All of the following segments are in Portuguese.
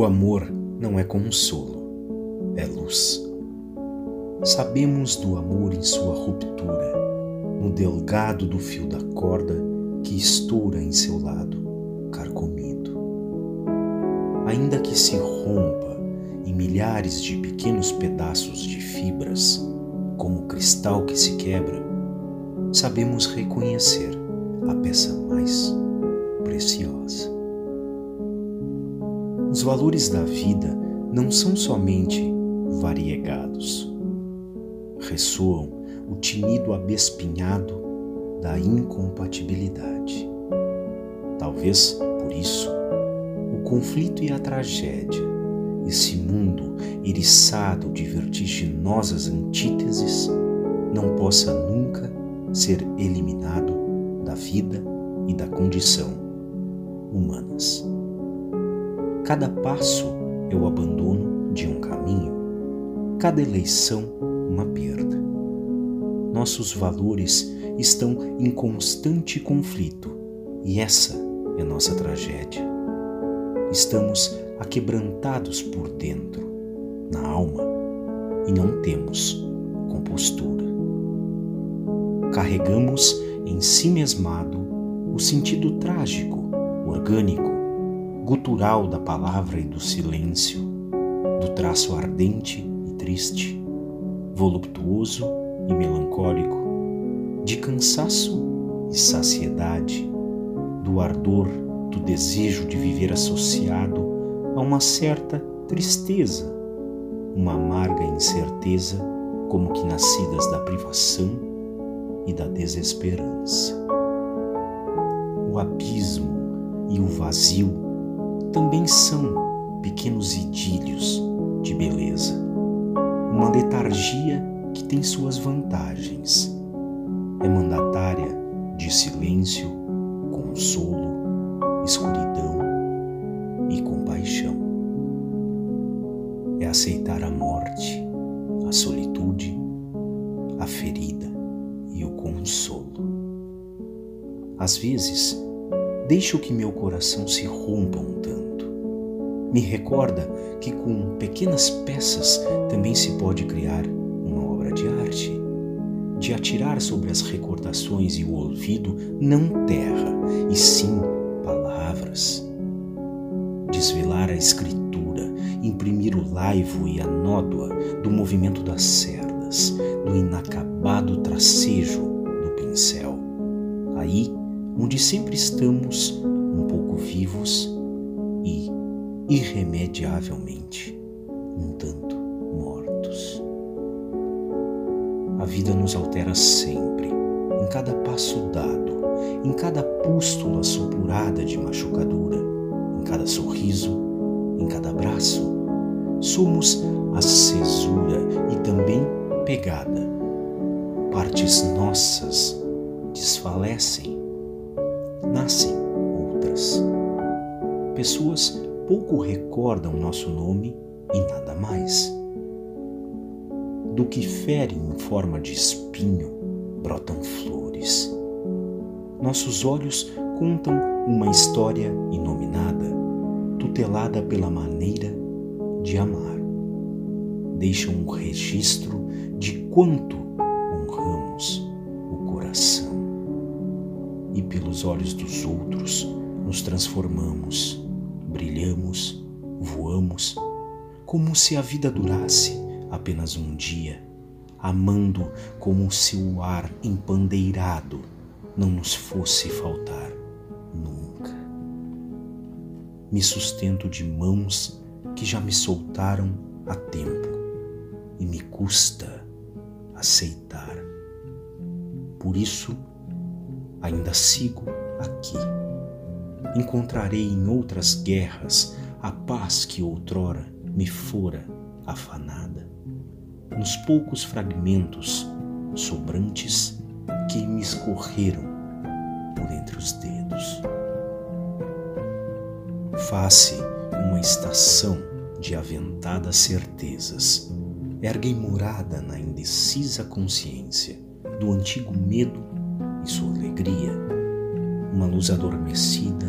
O amor não é consolo, é luz. Sabemos do amor em sua ruptura, no delgado do fio da corda que estoura em seu lado, carcomido. Ainda que se rompa em milhares de pequenos pedaços de fibras, como o cristal que se quebra, sabemos reconhecer a peça mais preciosa. Os valores da vida não são somente variegados. Ressoam o tinido abespinhado da incompatibilidade. Talvez por isso o conflito e a tragédia, esse mundo eriçado de vertiginosas antíteses, não possa nunca ser eliminado da vida e da condição humanas. Cada passo é o abandono de um caminho, cada eleição, uma perda. Nossos valores estão em constante conflito e essa é nossa tragédia. Estamos aquebrantados por dentro, na alma, e não temos compostura. Carregamos em si mesmado o sentido trágico, orgânico, gutural da palavra e do silêncio, do traço ardente e triste, voluptuoso e melancólico, de cansaço e saciedade, do ardor do desejo de viver associado a uma certa tristeza, uma amarga incerteza, como que nascidas da privação e da desesperança. O abismo e o vazio também são pequenos idílios de beleza. Uma letargia que tem suas vantagens. É mandatária de silêncio, consolo, escuridão e compaixão. É aceitar a morte, a solitude, a ferida e o consolo. Às vezes, Deixo que meu coração se rompa um tanto. Me recorda que com pequenas peças também se pode criar uma obra de arte. De atirar sobre as recordações e o ouvido não terra, e sim palavras. Desvelar a escritura, imprimir o laivo e a nódoa do movimento das cerdas, do inacabado tracejo do pincel. Aí onde sempre estamos um pouco vivos e, irremediavelmente, um tanto mortos. A vida nos altera sempre, em cada passo dado, em cada pústula supurada de machucadura, em cada sorriso, em cada abraço. Somos a cesura e também pegada. Partes nossas desfalecem nascem outras. Pessoas pouco recordam nosso nome e nada mais. Do que ferem em forma de espinho, brotam flores. Nossos olhos contam uma história inominada, tutelada pela maneira de amar. Deixam um registro de quanto honramos o coração e pelos olhos dos outros nos transformamos, brilhamos, voamos, como se a vida durasse apenas um dia, amando como se o ar empandeirado não nos fosse faltar nunca. Me sustento de mãos que já me soltaram há tempo e me custa aceitar. Por isso, ainda sigo aqui. Encontrarei em outras guerras a paz que outrora me fora afanada, nos poucos fragmentos sobrantes que me escorreram por entre os dedos. Face uma estação de aventadas certezas, erguem morada na indecisa consciência do antigo medo e sua alegria, uma luz adormecida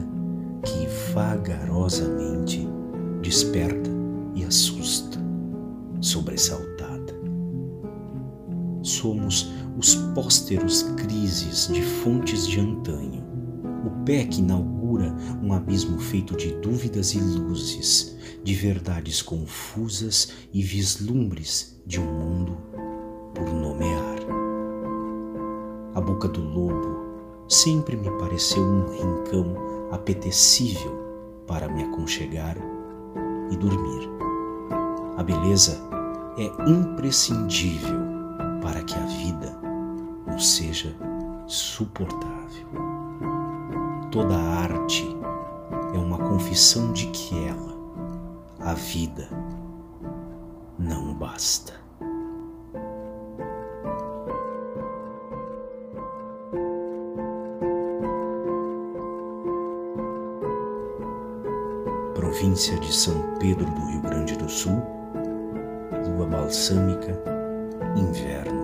que vagarosamente desperta e assusta, sobressaltada. Somos os pósteros crises de fontes de antanho, o pé que inaugura um abismo feito de dúvidas e luzes, de verdades confusas e vislumbres de um mundo por nomear. A boca do lobo sempre me pareceu um rincão apetecível para me aconchegar e dormir. A beleza é imprescindível para que a vida nos seja suportável. Toda arte é uma confissão de que ela, a vida, não basta. Província de São Pedro do Rio Grande do Sul, lua balsâmica, inverno,